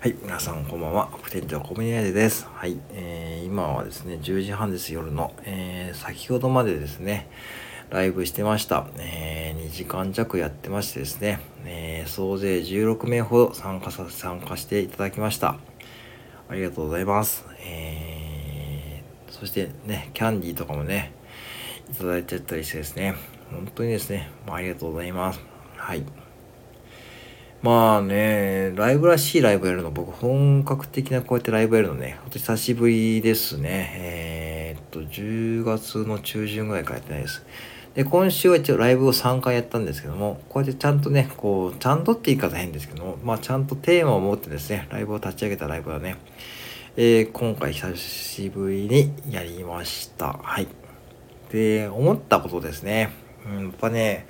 はい、皆さんこんばんは。副店長コミュニティです。はい、えー、今はですね、10時半です、夜の。えー、先ほどまでですね、ライブしてました。えー、2時間弱やってましてですね、えー、総勢16名ほど参加さ、参加していただきました。ありがとうございます。えー、そしてね、キャンディーとかもね、いただいちゃったりしてですね、本当にですね、まあ、ありがとうございます。はい。まあね、ライブらしいライブやるの、僕本格的なこうやってライブやるのね、ほんと久しぶりですね。えー、っと、10月の中旬ぐらいからやってないです。で、今週は一応ライブを3回やったんですけども、こうやってちゃんとね、こう、ちゃんとって言い方変ですけども、まあちゃんとテーマを持ってですね、ライブを立ち上げたライブはね、えー、今回久しぶりにやりました。はい。で、思ったことですね。うん、やっぱね、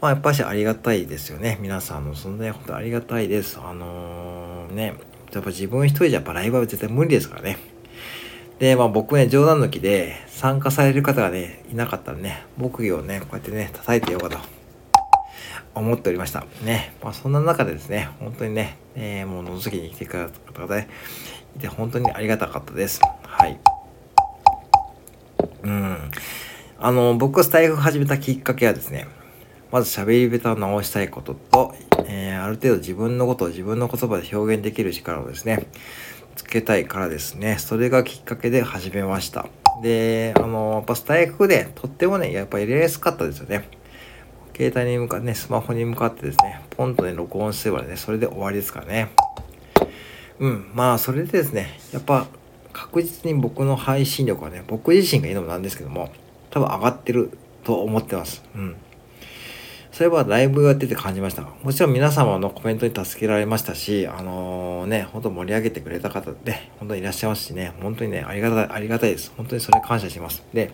まあやっぱしありがたいですよね。皆さんの存在本当ありがたいです。あのー、ね、やっぱ自分一人じゃやっぱライブは絶対無理ですからね。で、まあ僕ね、冗談抜きで参加される方がね、いなかったらね、木魚をね、こうやってね、叩いてようかと思っておりました。ね。まあそんな中でですね、本当にね、えー、もう覗きに来てくれた方がね、いて本当にありがたかったです。はい。うん。あの、僕がスタイフ始めたきっかけはですね、まず喋り下手を直したいことと、えー、ある程度自分のことを自分の言葉で表現できる力をですね、つけたいからですね、それがきっかけで始めました。で、あの、やっぱスタイフでとってもね、やっぱ入れやすかったですよね。携帯に向かってね、スマホに向かってですね、ポンとね、録音すればね、それで終わりですからね。うん、まあ、それでですね、やっぱ確実に僕の配信力はね、僕自身が言うのもなんですけども、多分上がってると思ってます。うん。そういえばライブやってて感じました。もちろん皆様のコメントに助けられましたし、あのー、ね、本当盛り上げてくれた方で、本当にいらっしゃいますしね、本当にね、ありがたい、ありがたいです。本当にそれ感謝します。で、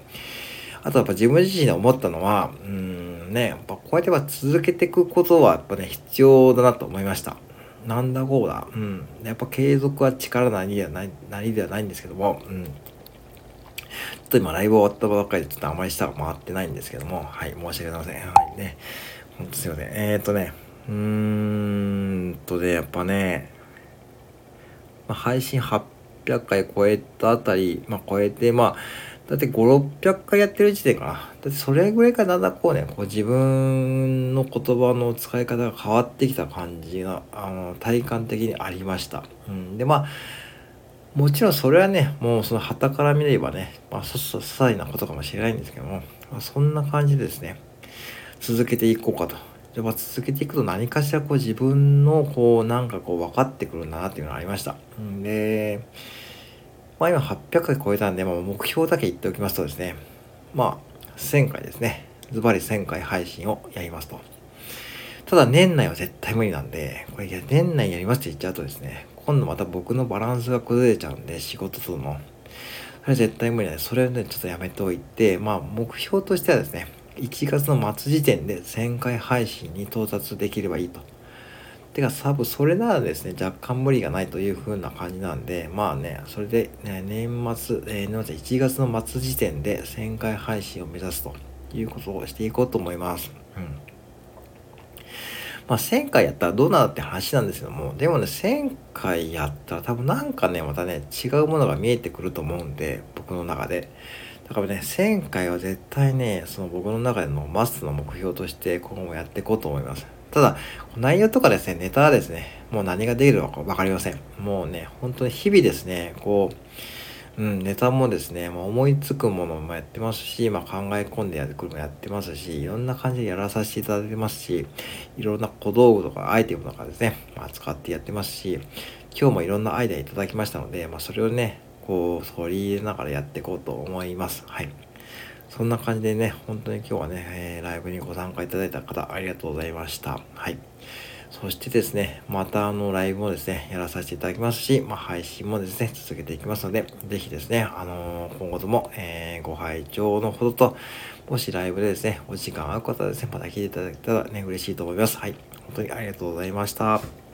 あとやっぱ自分自身で思ったのは、うん、ね、やっぱこうやっては続けていくことはやっぱね、必要だなと思いました。なんだこうだ。うん。やっぱ継続は力なりではない、なりではないんですけども、うん。ちょっと今ライブ終わったばっかりでちょっとあまり下が回ってないんですけども、はい、申し訳ございません。はいね。ほんとすいません。えー、っとね、うーんとね、やっぱね、まあ、配信800回超えたあたり、まあ超えて、まあ、だって5、600回やってる時点かな。だってそれぐらいからだんだんこうね、こう自分の言葉の使い方が変わってきた感じが、あの、体感的にありました。うん。で、まあ、もちろんそれはね、もうその旗から見ればね、まあ、ささ細なことかもしれないんですけども、まあ、そんな感じでですね、続けていこうかと。やっぱ続けていくと何かしらこう自分のこうなんかこう分かってくるんだなっていうのがありました。で、まあ今800回超えたんで、まあ、目標だけ言っておきますとですね、まあ1000回ですね。ズバリ1000回配信をやりますと。ただ年内は絶対無理なんで、これいや年内やりますって言っちゃうとですね、今度また僕のバランスが崩れちゃうんで、仕事との。それ絶対無理なんで、それをね、ちょっとやめておいて、まあ目標としてはですね、1月の末時点で1000回配信に到達できればいいと。てか、多分それならですね、若干無理がないという風な感じなんで、まあね、それで、ね、年末、えー、年1月の末時点で1000回配信を目指すということをしていこうと思います。うん。まあ、1000回やったらどうなるって話なんですけども、でもね、1000回やったら多分なんかね、またね、違うものが見えてくると思うんで、僕の中で。だからね、1000回は絶対ね、その僕の中でのマストの目標として今後もやっていこうと思います。ただ、内容とかですね、ネタはですね、もう何ができるのか分かりません。もうね、本当に日々ですね、こう、うん、ネタもですね、まあ、思いつくものもやってますし、まあ、考え込んでやってくるもやってますし、いろんな感じでやらさせていただいてますし、いろんな小道具とかアイテムとかですね、まあ、使ってやってますし、今日もいろんなアイデアいただきましたので、まあ、それをね、こう取り入れながらやっていこうと思います。はい。そんな感じでね、本当に今日はね、えー、ライブにご参加いただいた方ありがとうございました。はい。そしてですね、またあのライブもですね、やらさせていただきますし、まあ、配信もですね、続けていきますので、ぜひですね、あのー、今後とも、えー、ご拝聴のほどと、もしライブでですね、お時間合う方はですね、また聞いていただけたらね、嬉しいと思います。はい。本当にありがとうございました。